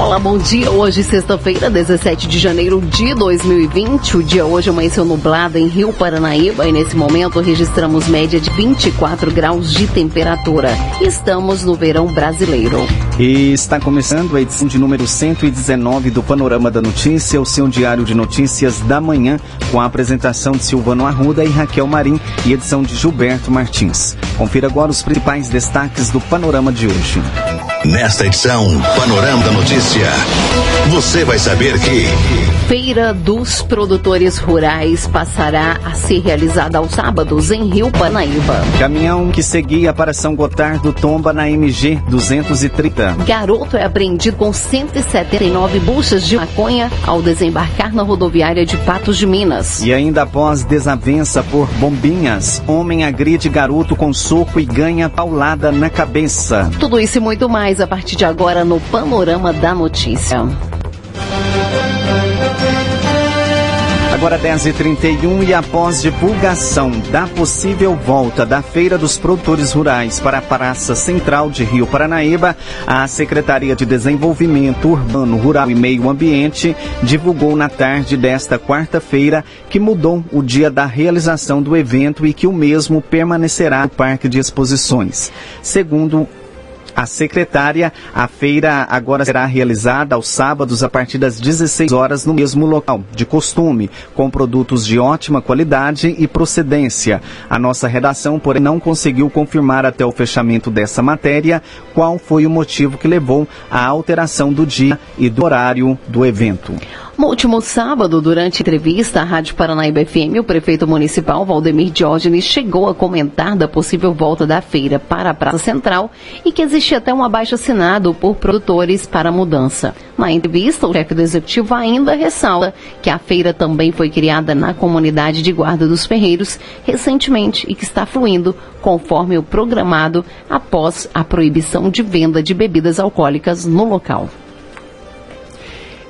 Olá, bom dia. Hoje, sexta-feira, 17 de janeiro de 2020. O dia hoje amanheceu nublado em Rio Paranaíba e nesse momento registramos média de 24 graus de temperatura. Estamos no verão brasileiro. E está começando a edição de número 119 do Panorama da Notícia, o seu diário de notícias da manhã, com a apresentação de Silvano Arruda e Raquel Marim e edição de Gilberto Martins. Confira agora os principais destaques do Panorama de hoje. Nesta edição, Panorama da Notícia, você vai saber que. Feira dos Produtores Rurais passará a ser realizada aos sábados em Rio Paranaíba. Caminhão que seguia para São Gotardo tomba na MG 230. Garoto é apreendido com 179 buchas de maconha ao desembarcar na rodoviária de Patos de Minas. E ainda após desavença por bombinhas, homem agride garoto com soco e ganha paulada na cabeça. Tudo isso e muito mais a partir de agora no Panorama da Notícia. Agora 10h31 e após divulgação da possível volta da Feira dos Produtores Rurais para a Praça Central de Rio Paranaíba, a Secretaria de Desenvolvimento Urbano, Rural e Meio Ambiente divulgou na tarde desta quarta-feira que mudou o dia da realização do evento e que o mesmo permanecerá no Parque de Exposições. Segundo a secretária. A feira agora será realizada aos sábados a partir das 16 horas no mesmo local, de costume, com produtos de ótima qualidade e procedência. A nossa redação, porém, não conseguiu confirmar até o fechamento dessa matéria qual foi o motivo que levou à alteração do dia e do horário do evento. No último sábado, durante entrevista à Rádio Paranaíba FM, o prefeito municipal Valdemir Diógenes chegou a comentar da possível volta da feira para a Praça Central e que existe até um abaixo assinado por produtores para a mudança. Na entrevista, o chefe do executivo ainda ressalta que a feira também foi criada na comunidade de Guarda dos Ferreiros recentemente e que está fluindo conforme o programado após a proibição de venda de bebidas alcoólicas no local.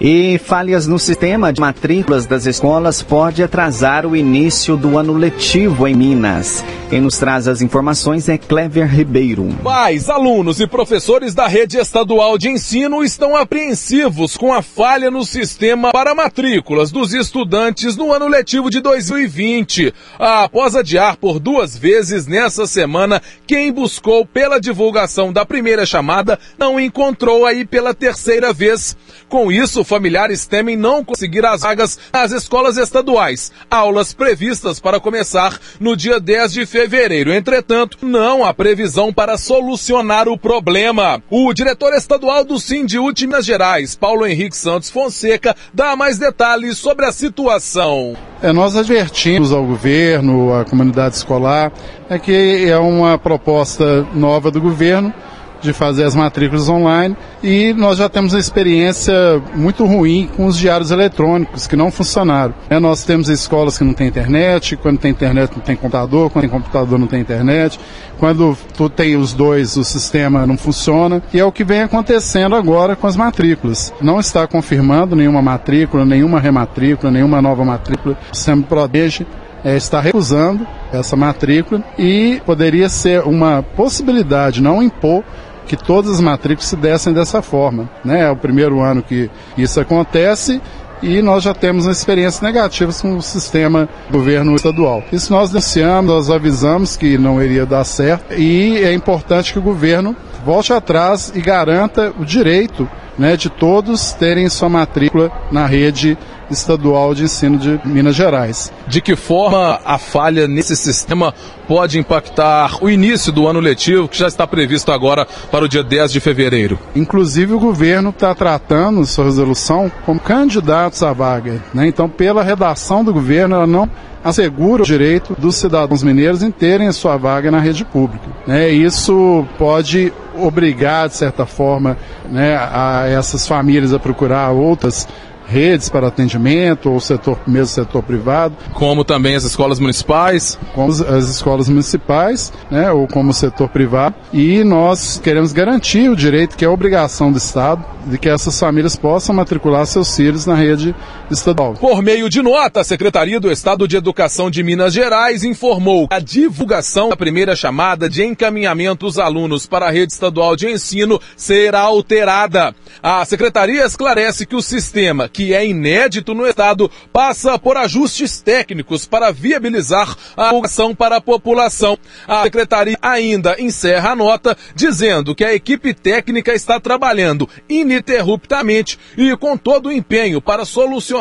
E falhas no sistema de matrículas das escolas pode atrasar o início do ano letivo em Minas. Quem nos traz as informações é Clever Ribeiro. Pais, alunos e professores da rede estadual de ensino estão apreensivos com a falha no sistema para matrículas dos estudantes no ano letivo de 2020. Após adiar por duas vezes nessa semana, quem buscou pela divulgação da primeira chamada não encontrou aí pela terceira vez. Com isso, familiares temem não conseguir as vagas nas escolas estaduais, aulas previstas para começar no dia 10 de fevereiro. Entretanto, não há previsão para solucionar o problema. O diretor estadual do Sindiúte Minas Gerais, Paulo Henrique Santos Fonseca, dá mais detalhes sobre a situação. É, nós advertimos ao governo, à comunidade escolar, é que é uma proposta nova do governo de fazer as matrículas online e nós já temos uma experiência muito ruim com os diários eletrônicos que não funcionaram. É, nós temos escolas que não têm internet, quando tem internet não tem computador, quando tem computador não tem internet, quando tu tem os dois o sistema não funciona e é o que vem acontecendo agora com as matrículas. Não está confirmando nenhuma matrícula, nenhuma rematrícula, nenhuma nova matrícula. O sistema protege é, está recusando essa matrícula e poderia ser uma possibilidade, não impor que todas as matrículas se dessem dessa forma. Né? É o primeiro ano que isso acontece e nós já temos experiências negativas com o sistema governo estadual. Isso nós denunciamos, nós avisamos que não iria dar certo e é importante que o governo volte atrás e garanta o direito né, de todos terem sua matrícula na rede estadual de ensino de Minas Gerais. De que forma a falha nesse sistema pode impactar o início do ano letivo, que já está previsto agora para o dia 10 de fevereiro? Inclusive, o governo está tratando sua resolução como candidatos à vaga. Né? Então, pela redação do governo, ela não assegura o direito dos cidadãos mineiros em terem a sua vaga na rede pública. Né? Isso pode obrigar, de certa forma, né, a essas famílias a procurar outras redes para atendimento, ou setor, mesmo setor privado. Como também as escolas municipais? Como as escolas municipais, né, ou como setor privado. E nós queremos garantir o direito, que é obrigação do Estado, de que essas famílias possam matricular seus filhos na rede estadual. Por meio de nota, a Secretaria do Estado de Educação de Minas Gerais informou a divulgação da primeira chamada de encaminhamento dos alunos para a rede estadual de ensino será alterada. A Secretaria esclarece que o sistema, que é inédito no Estado, passa por ajustes técnicos para viabilizar a divulgação para a população. A Secretaria ainda encerra a nota dizendo que a equipe técnica está trabalhando ininterruptamente e com todo o empenho para solucionar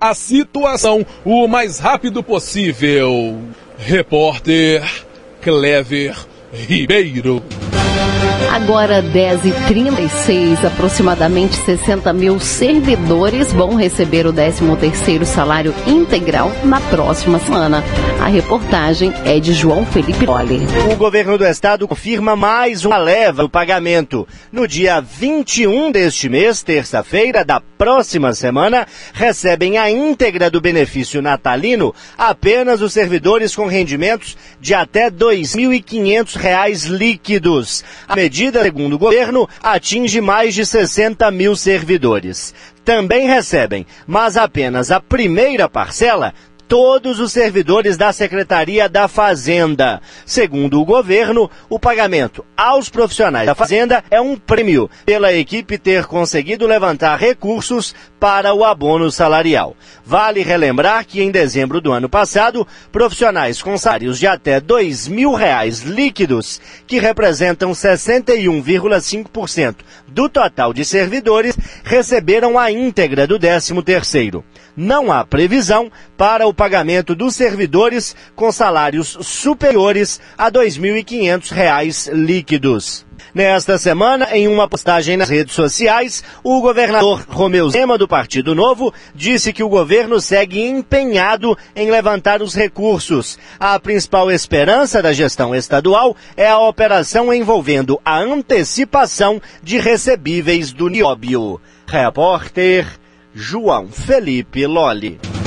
a situação o mais rápido possível. Repórter Clever Ribeiro. Agora 10h36, aproximadamente 60 mil servidores vão receber o 13º salário integral na próxima semana. A reportagem é de João Felipe Lolli. O governo do estado confirma mais uma leva do pagamento. No dia 21 deste mês, terça-feira da próxima semana, recebem a íntegra do benefício natalino apenas os servidores com rendimentos de até R$ 2.500 líquidos. A medida, segundo o governo, atinge mais de 60 mil servidores. Também recebem, mas apenas a primeira parcela, todos os servidores da Secretaria da Fazenda. Segundo o governo, o pagamento aos profissionais da Fazenda é um prêmio pela equipe ter conseguido levantar recursos para o abono salarial. Vale relembrar que em dezembro do ano passado, profissionais com salários de até dois mil reais líquidos, que representam 61,5% do total de servidores, receberam a íntegra do 13 terceiro. Não há previsão para o pagamento dos servidores com salários superiores a R$ 2.500 líquidos. Nesta semana, em uma postagem nas redes sociais, o governador Romeu Zema, do Partido Novo, disse que o governo segue empenhado em levantar os recursos. A principal esperança da gestão estadual é a operação envolvendo a antecipação de recebíveis do Nióbio. Repórter João Felipe Lolli.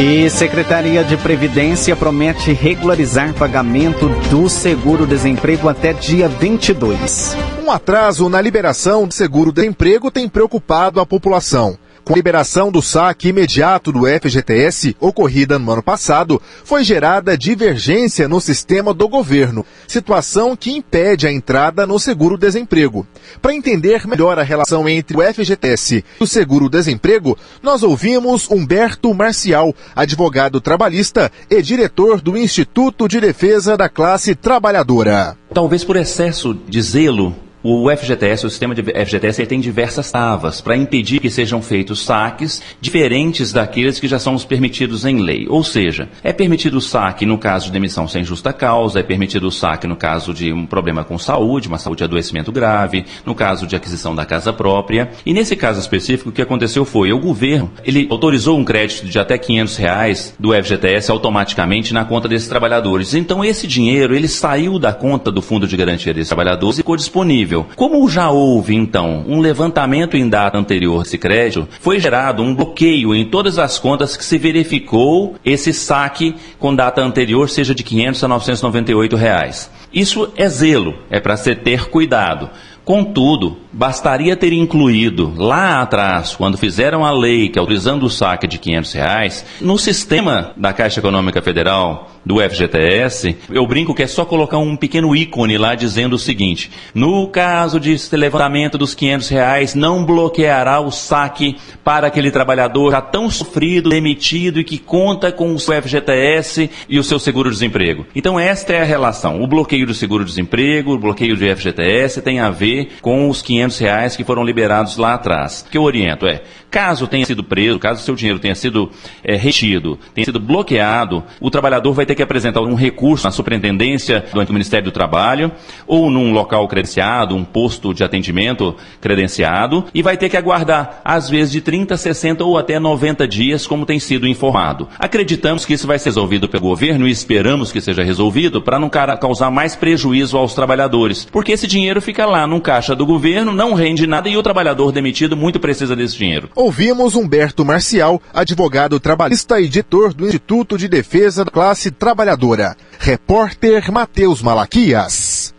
E Secretaria de Previdência promete regularizar pagamento do seguro-desemprego até dia 22. Um atraso na liberação do seguro-desemprego tem preocupado a população. Com a liberação do saque imediato do FGTS, ocorrida no ano passado, foi gerada divergência no sistema do governo, situação que impede a entrada no seguro-desemprego. Para entender melhor a relação entre o FGTS e o seguro-desemprego, nós ouvimos Humberto Marcial, advogado trabalhista e diretor do Instituto de Defesa da Classe Trabalhadora. Talvez por excesso de zelo o FGTS, o sistema de FGTS, tem diversas travas para impedir que sejam feitos saques diferentes daqueles que já são os permitidos em lei. Ou seja, é permitido o saque no caso de demissão sem justa causa, é permitido o saque no caso de um problema com saúde, uma saúde de adoecimento grave, no caso de aquisição da casa própria. E nesse caso específico, o que aconteceu foi, o governo, ele autorizou um crédito de até 500 reais do FGTS automaticamente na conta desses trabalhadores. Então esse dinheiro, ele saiu da conta do Fundo de Garantia desses trabalhadores e ficou disponível como já houve, então, um levantamento em data anterior desse crédito, foi gerado um bloqueio em todas as contas que se verificou esse saque com data anterior, seja de 500 a 998 reais. Isso é zelo, é para se ter cuidado. Contudo, bastaria ter incluído lá atrás, quando fizeram a lei que autorizando o saque de 500 reais, no sistema da Caixa Econômica Federal, do FGTS, eu brinco que é só colocar um pequeno ícone lá dizendo o seguinte: no caso de levantamento dos 500 reais, não bloqueará o saque para aquele trabalhador já tão sofrido, demitido e que conta com o seu FGTS e o seu seguro-desemprego. Então esta é a relação. O bloqueio do seguro-desemprego, o bloqueio do FGTS tem a ver com os 500 reais que foram liberados lá atrás. O que eu oriento é Caso tenha sido preso, caso seu dinheiro tenha sido é, retido, tenha sido bloqueado, o trabalhador vai ter que apresentar um recurso na superintendência do Ministério do Trabalho ou num local credenciado, um posto de atendimento credenciado e vai ter que aguardar, às vezes, de 30, 60 ou até 90 dias, como tem sido informado. Acreditamos que isso vai ser resolvido pelo governo e esperamos que seja resolvido para não causar mais prejuízo aos trabalhadores, porque esse dinheiro fica lá num caixa do governo, não rende nada e o trabalhador demitido muito precisa desse dinheiro. Ouvimos Humberto Marcial, advogado trabalhista e editor do Instituto de Defesa da Classe Trabalhadora. Repórter Matheus Malaquias.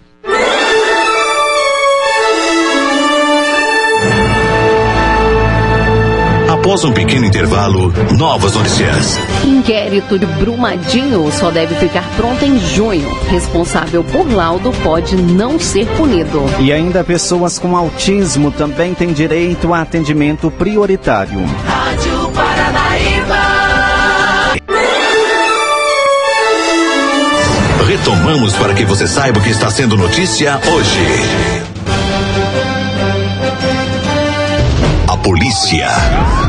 Após um pequeno intervalo, novas notícias. Inquérito de Brumadinho só deve ficar pronto em junho. Responsável por laudo pode não ser punido. E ainda pessoas com autismo também têm direito a atendimento prioritário. Rádio Paranaíba. Retomamos para que você saiba o que está sendo notícia hoje. A polícia.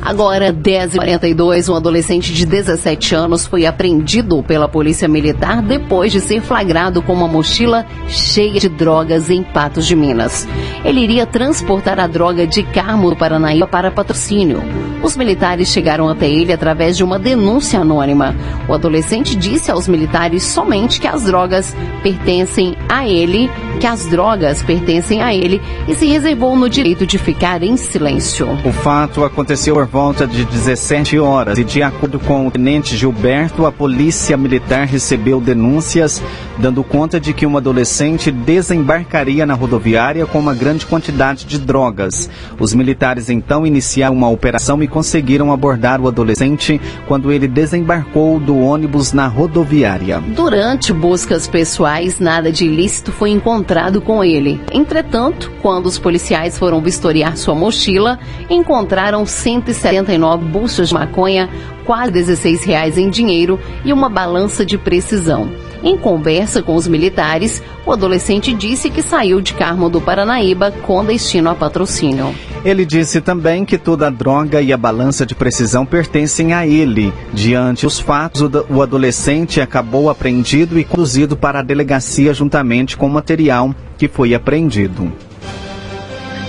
Agora, 10h42, um adolescente de 17 anos foi apreendido pela Polícia Militar depois de ser flagrado com uma mochila cheia de drogas em Patos de Minas. Ele iria transportar a droga de Carmo do Paranaíba para patrocínio. Os militares chegaram até ele através de uma denúncia anônima. O adolescente disse aos militares somente que as drogas pertencem a ele, que as drogas pertencem a ele e se reservou no direito de ficar em silêncio. O fato aconteceu por volta de 17 horas e, de acordo com o tenente Gilberto, a polícia militar recebeu denúncias dando conta de que um adolescente desembarcaria na rodoviária com uma grande quantidade de drogas. Os militares então iniciaram uma operação e conseguiram abordar o adolescente quando ele desembarcou do ônibus na rodoviária. Durante buscas pessoais, nada de ilícito foi encontrado com ele. Entretanto, quando os policiais foram vistoriar sua mochila, encontraram 179 buchas de maconha, quase 16 reais em dinheiro e uma balança de precisão. Em conversa com os militares, o adolescente disse que saiu de Carmo do Paranaíba com destino a patrocínio. Ele disse também que toda a droga e a balança de precisão pertencem a ele. Diante os fatos, o adolescente acabou apreendido e conduzido para a delegacia juntamente com o material que foi apreendido.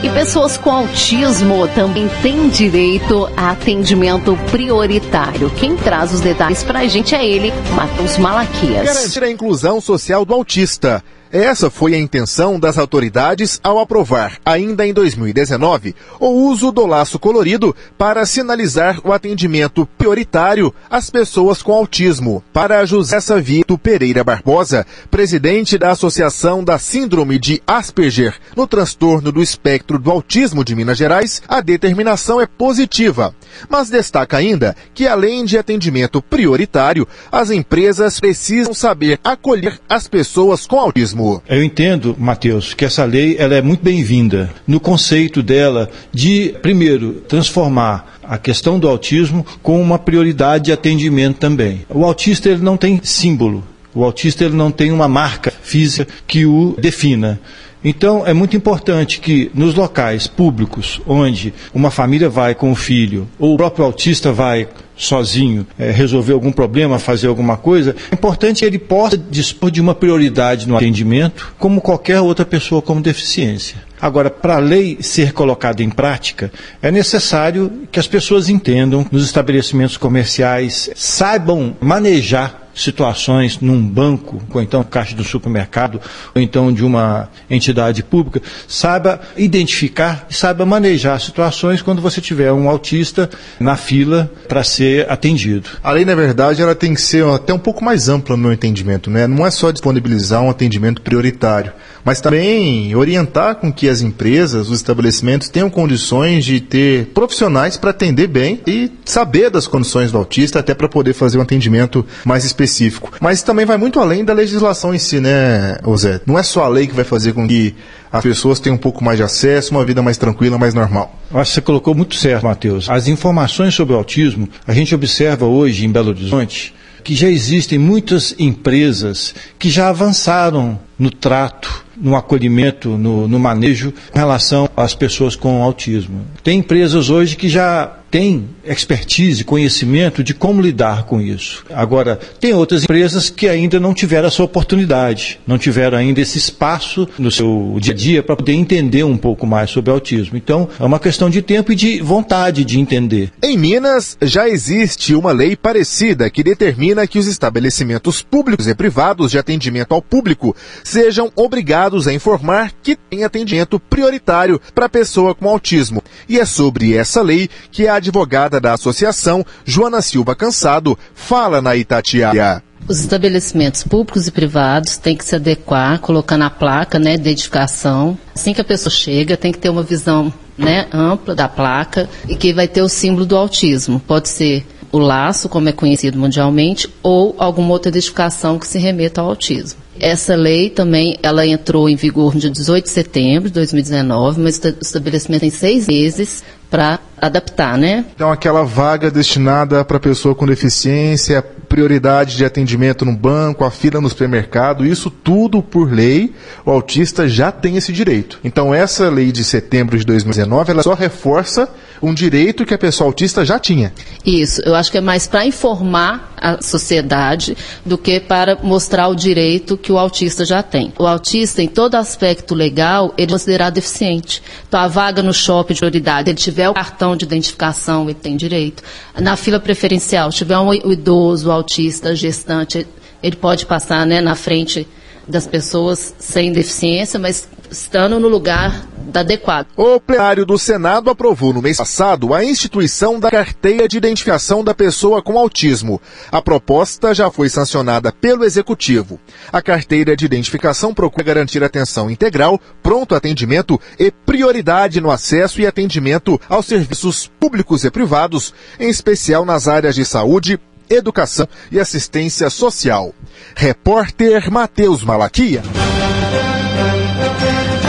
E pessoas com autismo também têm direito a atendimento prioritário. Quem traz os detalhes para a gente é ele, Matheus Malaquias. Garantir a inclusão social do autista. Essa foi a intenção das autoridades ao aprovar, ainda em 2019, o uso do laço colorido para sinalizar o atendimento prioritário às pessoas com autismo. Para José Savito Pereira Barbosa, presidente da Associação da Síndrome de Asperger no transtorno do espectro do autismo de Minas Gerais, a determinação é positiva, mas destaca ainda que, além de atendimento prioritário, as empresas precisam saber acolher as pessoas com autismo. Eu entendo, Matheus, que essa lei ela é muito bem-vinda no conceito dela de, primeiro, transformar a questão do autismo com uma prioridade de atendimento também. O autista ele não tem símbolo, o autista ele não tem uma marca física que o defina. Então, é muito importante que nos locais públicos, onde uma família vai com o filho, ou o próprio autista vai sozinho é, resolver algum problema, fazer alguma coisa, é importante que ele possa dispor de uma prioridade no atendimento, como qualquer outra pessoa com deficiência. Agora, para a lei ser colocada em prática, é necessário que as pessoas entendam, nos estabelecimentos comerciais, saibam manejar situações num banco, ou então caixa do supermercado, ou então de uma entidade pública, saiba identificar e saiba manejar situações quando você tiver um autista na fila para ser atendido. A lei, na verdade, ela tem que ser até um pouco mais ampla no meu entendimento, né? Não é só disponibilizar um atendimento prioritário, mas também orientar com que as empresas, os estabelecimentos tenham condições de ter profissionais para atender bem e saber das condições do autista até para poder fazer um atendimento mais específico. Mas também vai muito além da legislação em si, né, Zé? Não é só a lei que vai fazer com que as pessoas tenham um pouco mais de acesso, uma vida mais tranquila, mais normal. Acho que você colocou muito certo, Matheus. As informações sobre o autismo, a gente observa hoje em Belo Horizonte que já existem muitas empresas que já avançaram no trato no acolhimento, no, no manejo em relação às pessoas com autismo. Tem empresas hoje que já tem expertise, conhecimento de como lidar com isso. Agora, tem outras empresas que ainda não tiveram essa oportunidade, não tiveram ainda esse espaço no seu dia a dia para poder entender um pouco mais sobre autismo. Então, é uma questão de tempo e de vontade de entender. Em Minas, já existe uma lei parecida que determina que os estabelecimentos públicos e privados de atendimento ao público sejam obrigados a informar que tem atendimento prioritário para pessoa com autismo. E é sobre essa lei que a advogada da associação, Joana Silva Cansado, fala na Itatiaia. Os estabelecimentos públicos e privados têm que se adequar, colocando a placa né, de identificação. Assim que a pessoa chega, tem que ter uma visão né, ampla da placa e que vai ter o símbolo do autismo. Pode ser o laço, como é conhecido mundialmente, ou alguma outra identificação que se remeta ao autismo. Essa lei também, ela entrou em vigor no dia 18 de setembro de 2019, mas o estabelecimento tem seis meses para adaptar, né? Então, aquela vaga destinada para pessoa com deficiência, prioridade de atendimento no banco, a fila no supermercado, isso tudo por lei, o autista já tem esse direito. Então, essa lei de setembro de 2019, ela só reforça um direito que a pessoa autista já tinha. Isso, eu acho que é mais para informar a sociedade do que para mostrar o direito que o autista já tem. O autista, em todo aspecto legal, ele é considerado deficiente. Então, a vaga no shopping de prioridade, ele tiver o cartão de identificação, ele tem direito. Na fila preferencial, se tiver um idoso, autista, gestante, ele pode passar né, na frente das pessoas sem deficiência, mas estando no lugar adequado. O plenário do Senado aprovou no mês passado a instituição da carteira de identificação da pessoa com autismo. A proposta já foi sancionada pelo Executivo. A carteira de identificação procura garantir atenção integral, pronto atendimento e prioridade no acesso e atendimento aos serviços públicos e privados, em especial nas áreas de saúde, educação e assistência social. Repórter Matheus Malaquia.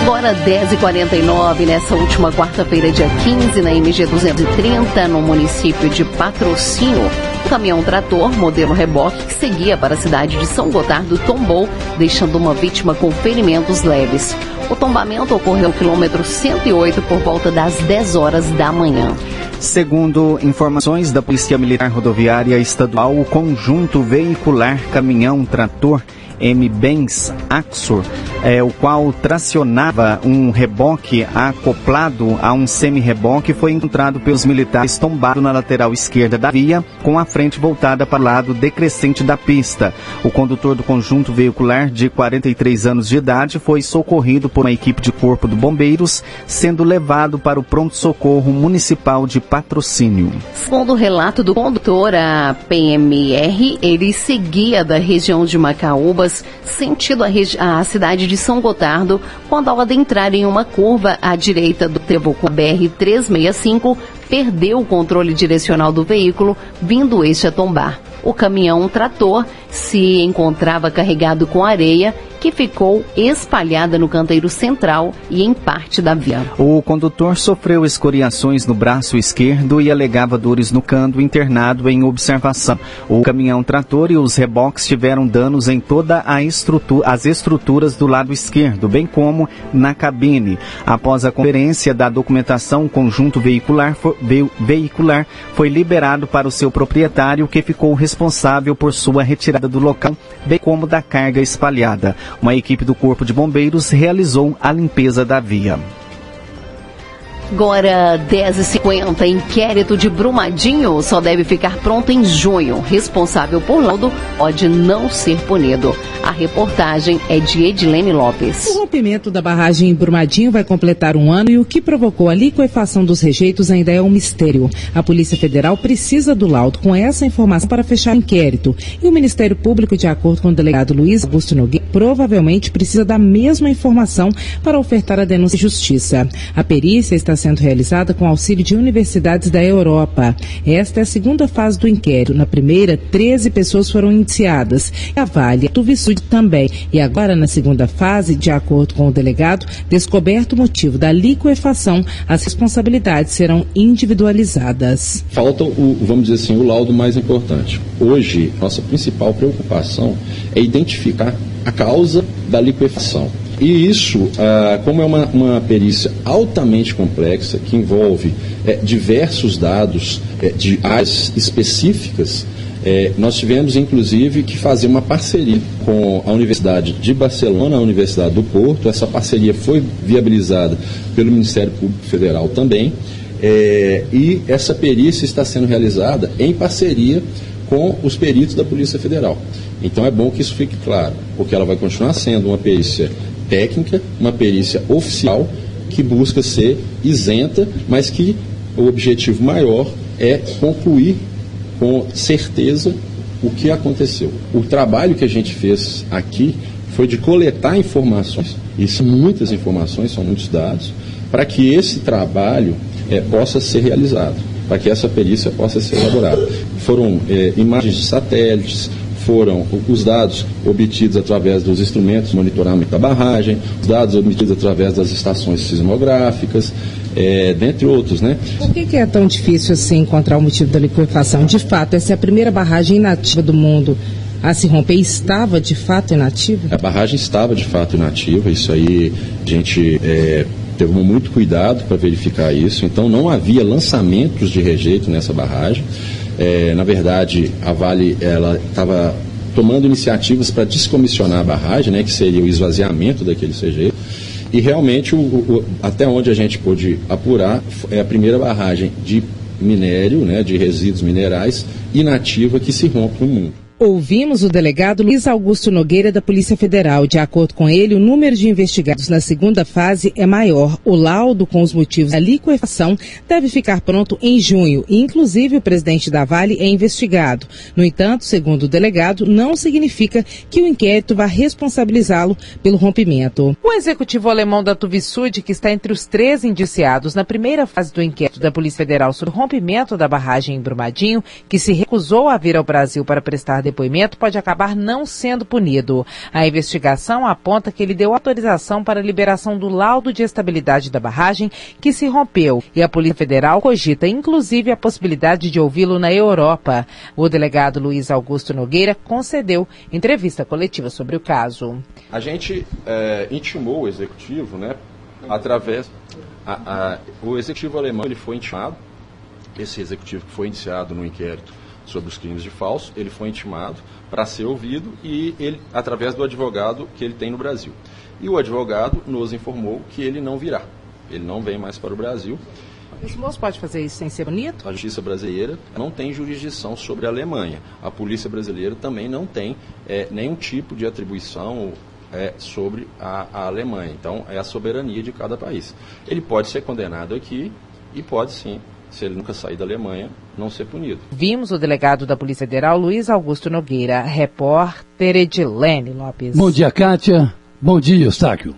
Agora 10h49, nessa última quarta-feira, dia 15, na MG 230, no município de Patrocínio, o caminhão trator, modelo reboque, que seguia para a cidade de São Gotardo, tombou, deixando uma vítima com ferimentos leves. O tombamento ocorreu no quilômetro 108 por volta das 10 horas da manhã. Segundo informações da Polícia Militar Rodoviária Estadual, o conjunto veicular caminhão-trator M-Benz Axor, é, o qual tracionava um reboque acoplado a um semi-reboque, foi encontrado pelos militares tombado na lateral esquerda da via, com a frente voltada para o lado decrescente da pista. O condutor do conjunto veicular, de 43 anos de idade, foi socorrido por uma equipe de corpo de bombeiros, sendo levado para o pronto-socorro municipal de patrocínio. Segundo o relato do condutor, a PMR, ele seguia da região de Macaúbas sentido a, a, cidade de São Gotardo, quando ao adentrar em uma curva à direita do trevo com a BR-365, perdeu o controle direcional do veículo, vindo este a tombar. O caminhão trator se encontrava carregado com areia que ficou espalhada no canteiro central e em parte da via. O condutor sofreu escoriações no braço esquerdo e alegava dores no canto internado em observação. O caminhão trator e os reboques tiveram danos em toda a estrutura, as estruturas do lado esquerdo, bem como na cabine. Após a conferência da documentação, o conjunto veicular, veicular foi liberado para o seu proprietário, que ficou responsável por sua retirada do local, bem como da carga espalhada. Uma equipe do Corpo de Bombeiros realizou a limpeza da via. Agora, 10h50, inquérito de Brumadinho só deve ficar pronto em junho. Responsável por laudo pode não ser punido. A reportagem é de Edilene Lopes. O rompimento da barragem em Brumadinho vai completar um ano e o que provocou a liquefação dos rejeitos ainda é um mistério. A Polícia Federal precisa do laudo com essa informação para fechar o inquérito. E o Ministério Público, de acordo com o delegado Luiz Augusto Nogueira, provavelmente precisa da mesma informação para ofertar a denúncia de justiça. A perícia está sendo realizada com auxílio de universidades da Europa. Esta é a segunda fase do inquérito. Na primeira, 13 pessoas foram indiciadas. A Vale, a Tuvisud também. E agora, na segunda fase, de acordo com o delegado, descoberto o motivo da liquefação, as responsabilidades serão individualizadas. Falta o, vamos dizer assim, o laudo mais importante. Hoje, nossa principal preocupação é identificar a causa da liquefação. E isso, ah, como é uma, uma perícia altamente complexa, que envolve é, diversos dados é, de áreas específicas, é, nós tivemos, inclusive, que fazer uma parceria com a Universidade de Barcelona, a Universidade do Porto. Essa parceria foi viabilizada pelo Ministério Público Federal também. É, e essa perícia está sendo realizada em parceria com os peritos da Polícia Federal. Então é bom que isso fique claro, porque ela vai continuar sendo uma perícia técnica, uma perícia oficial, que busca ser isenta, mas que o objetivo maior é concluir com certeza o que aconteceu. O trabalho que a gente fez aqui foi de coletar informações, e são muitas informações, são muitos dados, para que esse trabalho é, possa ser realizado, para que essa perícia possa ser elaborada. Foram é, imagens de satélites, foram os dados obtidos através dos instrumentos de monitoramento da barragem, os dados obtidos através das estações sismográficas, é, dentre outros, né? Por que, que, é tão difícil assim encontrar o motivo da liquefação? De fato, essa é a primeira barragem inativa do mundo a se romper estava de fato inativa? A barragem estava de fato inativa, isso aí a gente é, teve muito cuidado para verificar isso, então não havia lançamentos de rejeito nessa barragem. É, na verdade, a Vale ela estava tomando iniciativas para descomissionar a barragem, né, que seria o esvaziamento daquele rejeito. E realmente, o, o, até onde a gente pôde apurar, é a primeira barragem de minério, né, de resíduos minerais, inativa que se rompe no mundo. Ouvimos o delegado Luiz Augusto Nogueira da Polícia Federal. De acordo com ele, o número de investigados na segunda fase é maior. O laudo com os motivos da liquefação deve ficar pronto em junho. Inclusive, o presidente da Vale é investigado. No entanto, segundo o delegado, não significa que o inquérito vá responsabilizá-lo pelo rompimento. O executivo alemão da Tuvisud, que está entre os três indiciados na primeira fase do inquérito da Polícia Federal sobre o rompimento da barragem em Brumadinho, que se recusou a vir ao Brasil para prestar depoimento pode acabar não sendo punido. A investigação aponta que ele deu autorização para a liberação do laudo de estabilidade da barragem que se rompeu e a Polícia Federal cogita inclusive a possibilidade de ouvi-lo na Europa. O delegado Luiz Augusto Nogueira concedeu entrevista coletiva sobre o caso. A gente é, intimou o executivo, né, através a, a, o executivo alemão ele foi intimado, esse executivo que foi iniciado no inquérito sobre os crimes de falso, ele foi intimado para ser ouvido e ele através do advogado que ele tem no Brasil. E o advogado nos informou que ele não virá. Ele não vem mais para o Brasil. Esse moço pode fazer isso sem ser bonito? A justiça brasileira não tem jurisdição sobre a Alemanha. A polícia brasileira também não tem é, nenhum tipo de atribuição é, sobre a, a Alemanha. Então, é a soberania de cada país. Ele pode ser condenado aqui e pode sim se ele nunca sair da Alemanha, não ser punido. Vimos o delegado da Polícia Federal, Luiz Augusto Nogueira, repórter Edilene Lopes. Bom dia, Kátia. Bom dia, Eustáquio.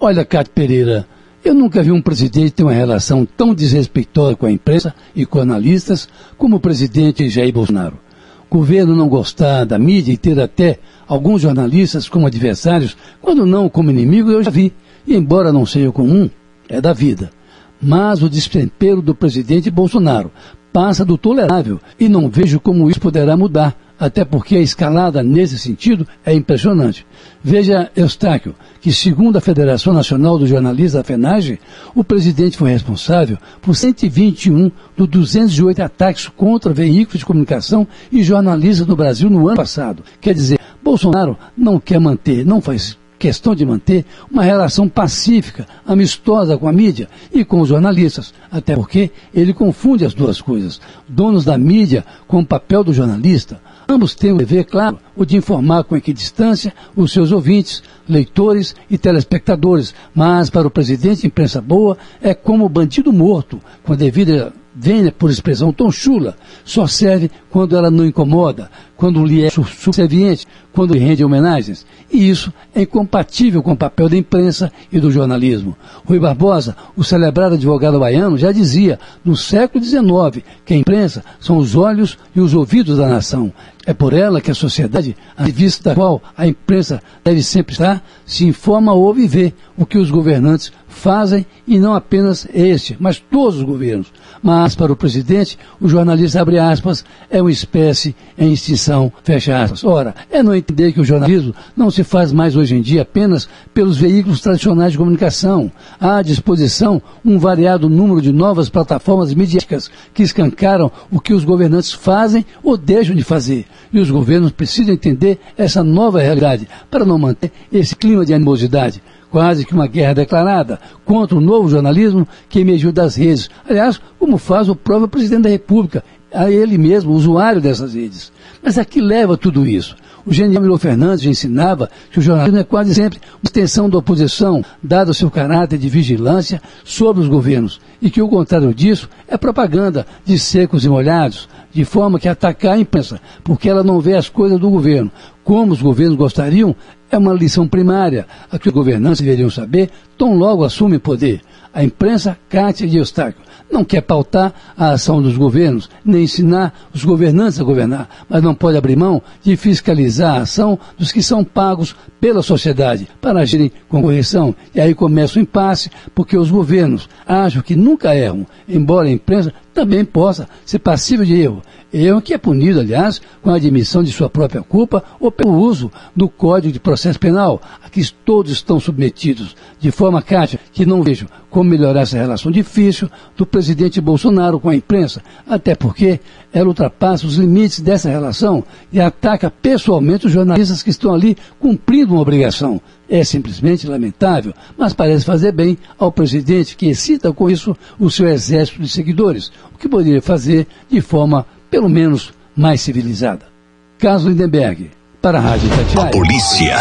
Olha, Cátia Pereira, eu nunca vi um presidente ter uma relação tão desrespeitosa com a imprensa e com analistas como o presidente Jair Bolsonaro. O governo não gostar da mídia e ter até alguns jornalistas como adversários, quando não como inimigos, eu já vi. E embora não seja comum, é da vida. Mas o destempero do presidente Bolsonaro passa do tolerável e não vejo como isso poderá mudar, até porque a escalada nesse sentido é impressionante. Veja, Eustáquio, que segundo a Federação Nacional dos Jornalistas da FENAGE, o presidente foi responsável por 121 dos 208 ataques contra veículos de comunicação e jornalistas no Brasil no ano passado. Quer dizer, Bolsonaro não quer manter, não faz questão de manter uma relação pacífica, amistosa com a mídia e com os jornalistas, até porque ele confunde as duas coisas, donos da mídia com o papel do jornalista. Ambos têm o dever, claro, o de informar com equidistância os seus ouvintes, leitores e telespectadores, mas para o presidente imprensa boa é como bandido morto, com a devida venha por expressão tão chula, só serve quando ela não incomoda, quando lhe é subserviente, quando lhe rende homenagens. E isso é incompatível com o papel da imprensa e do jornalismo. Rui Barbosa, o celebrado advogado baiano, já dizia, no século XIX, que a imprensa são os olhos e os ouvidos da nação. É por ela que a sociedade, a vista da qual a imprensa deve sempre estar, se informa ou viver o que os governantes fazem e não apenas este, mas todos os governos. Mas para o presidente, o jornalista abre aspas é uma espécie em extinção fecha aspas. Ora, é não entender que o jornalismo não se faz mais hoje em dia apenas pelos veículos tradicionais de comunicação. Há à disposição um variado número de novas plataformas midiáticas que escancaram o que os governantes fazem ou deixam de fazer. E os governos precisam entender essa nova realidade para não manter esse clima de animosidade quase que uma guerra declarada contra o novo jornalismo que emergiu das redes. Aliás, como faz o próprio presidente da República, a ele mesmo, usuário dessas redes. Mas a que leva tudo isso? O genial Milo Fernandes ensinava que o jornalismo é quase sempre uma extensão da oposição, dado o seu caráter de vigilância sobre os governos, e que o contrário disso é propaganda de secos e molhados, de forma que atacar a imprensa, porque ela não vê as coisas do governo. Como os governos gostariam, é uma lição primária, a que os governantes deveriam saber, tão logo assumem poder. A imprensa cátia de Eustáquio não quer pautar a ação dos governos, nem ensinar os governantes a governar, mas não pode abrir mão de fiscalizar a ação dos que são pagos pela sociedade para agirem com correção. E aí começa o impasse, porque os governos acham que nunca erram, embora a imprensa também possa ser passível de erro. Erro que é punido, aliás, com a admissão de sua própria culpa ou pelo uso do Código de Processo Penal, a que todos estão submetidos, de forma, Cátia, que não vejo como melhorar essa relação difícil do presidente Bolsonaro com a imprensa, até porque ela ultrapassa os limites dessa relação e ataca pessoalmente os jornalistas que estão ali cumprindo uma obrigação. É simplesmente lamentável, mas parece fazer bem ao presidente que excita com isso o seu exército de seguidores, o que poderia fazer de forma, pelo menos, mais civilizada. Carlos Lindenberg, para a Rádio Tatiaia. A polícia.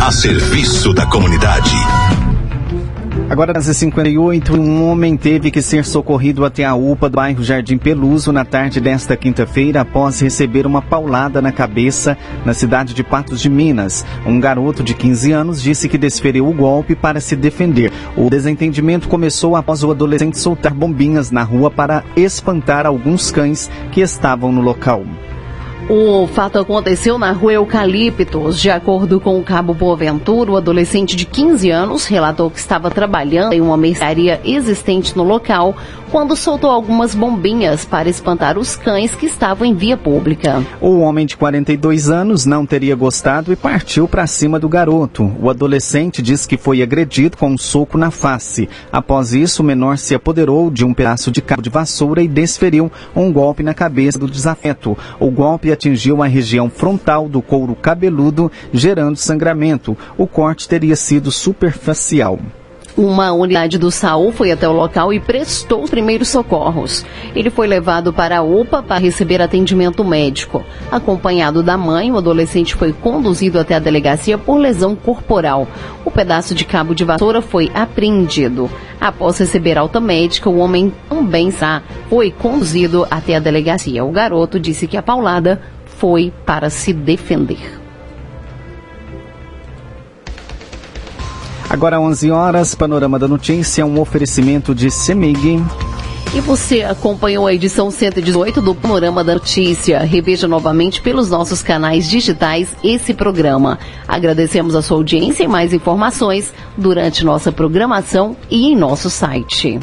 A serviço da comunidade. Agora, às 58 um homem teve que ser socorrido até a UPA do bairro Jardim Peluso na tarde desta quinta-feira após receber uma paulada na cabeça na cidade de Patos de Minas. Um garoto de 15 anos disse que desferiu o golpe para se defender. O desentendimento começou após o adolescente soltar bombinhas na rua para espantar alguns cães que estavam no local. O fato aconteceu na rua Eucaliptos. De acordo com o cabo Boaventura, o adolescente de 15 anos relatou que estava trabalhando em uma mercearia existente no local quando soltou algumas bombinhas para espantar os cães que estavam em via pública. O homem de 42 anos não teria gostado e partiu para cima do garoto. O adolescente diz que foi agredido com um soco na face. Após isso, o menor se apoderou de um pedaço de cabo de vassoura e desferiu um golpe na cabeça do desafeto. O golpe atingiu a região frontal do couro cabeludo, gerando sangramento. O corte teria sido superficial. Uma unidade do SAU foi até o local e prestou os primeiros socorros. Ele foi levado para a UPA para receber atendimento médico. Acompanhado da mãe, o adolescente foi conduzido até a delegacia por lesão corporal. O pedaço de cabo de vassoura foi apreendido. Após receber alta médica, o homem também foi conduzido até a delegacia. O garoto disse que a paulada foi para se defender. Agora 11 horas, Panorama da Notícia, um oferecimento de Semig. E você acompanhou a edição 118 do Panorama da Notícia. Reveja novamente pelos nossos canais digitais esse programa. Agradecemos a sua audiência e mais informações durante nossa programação e em nosso site.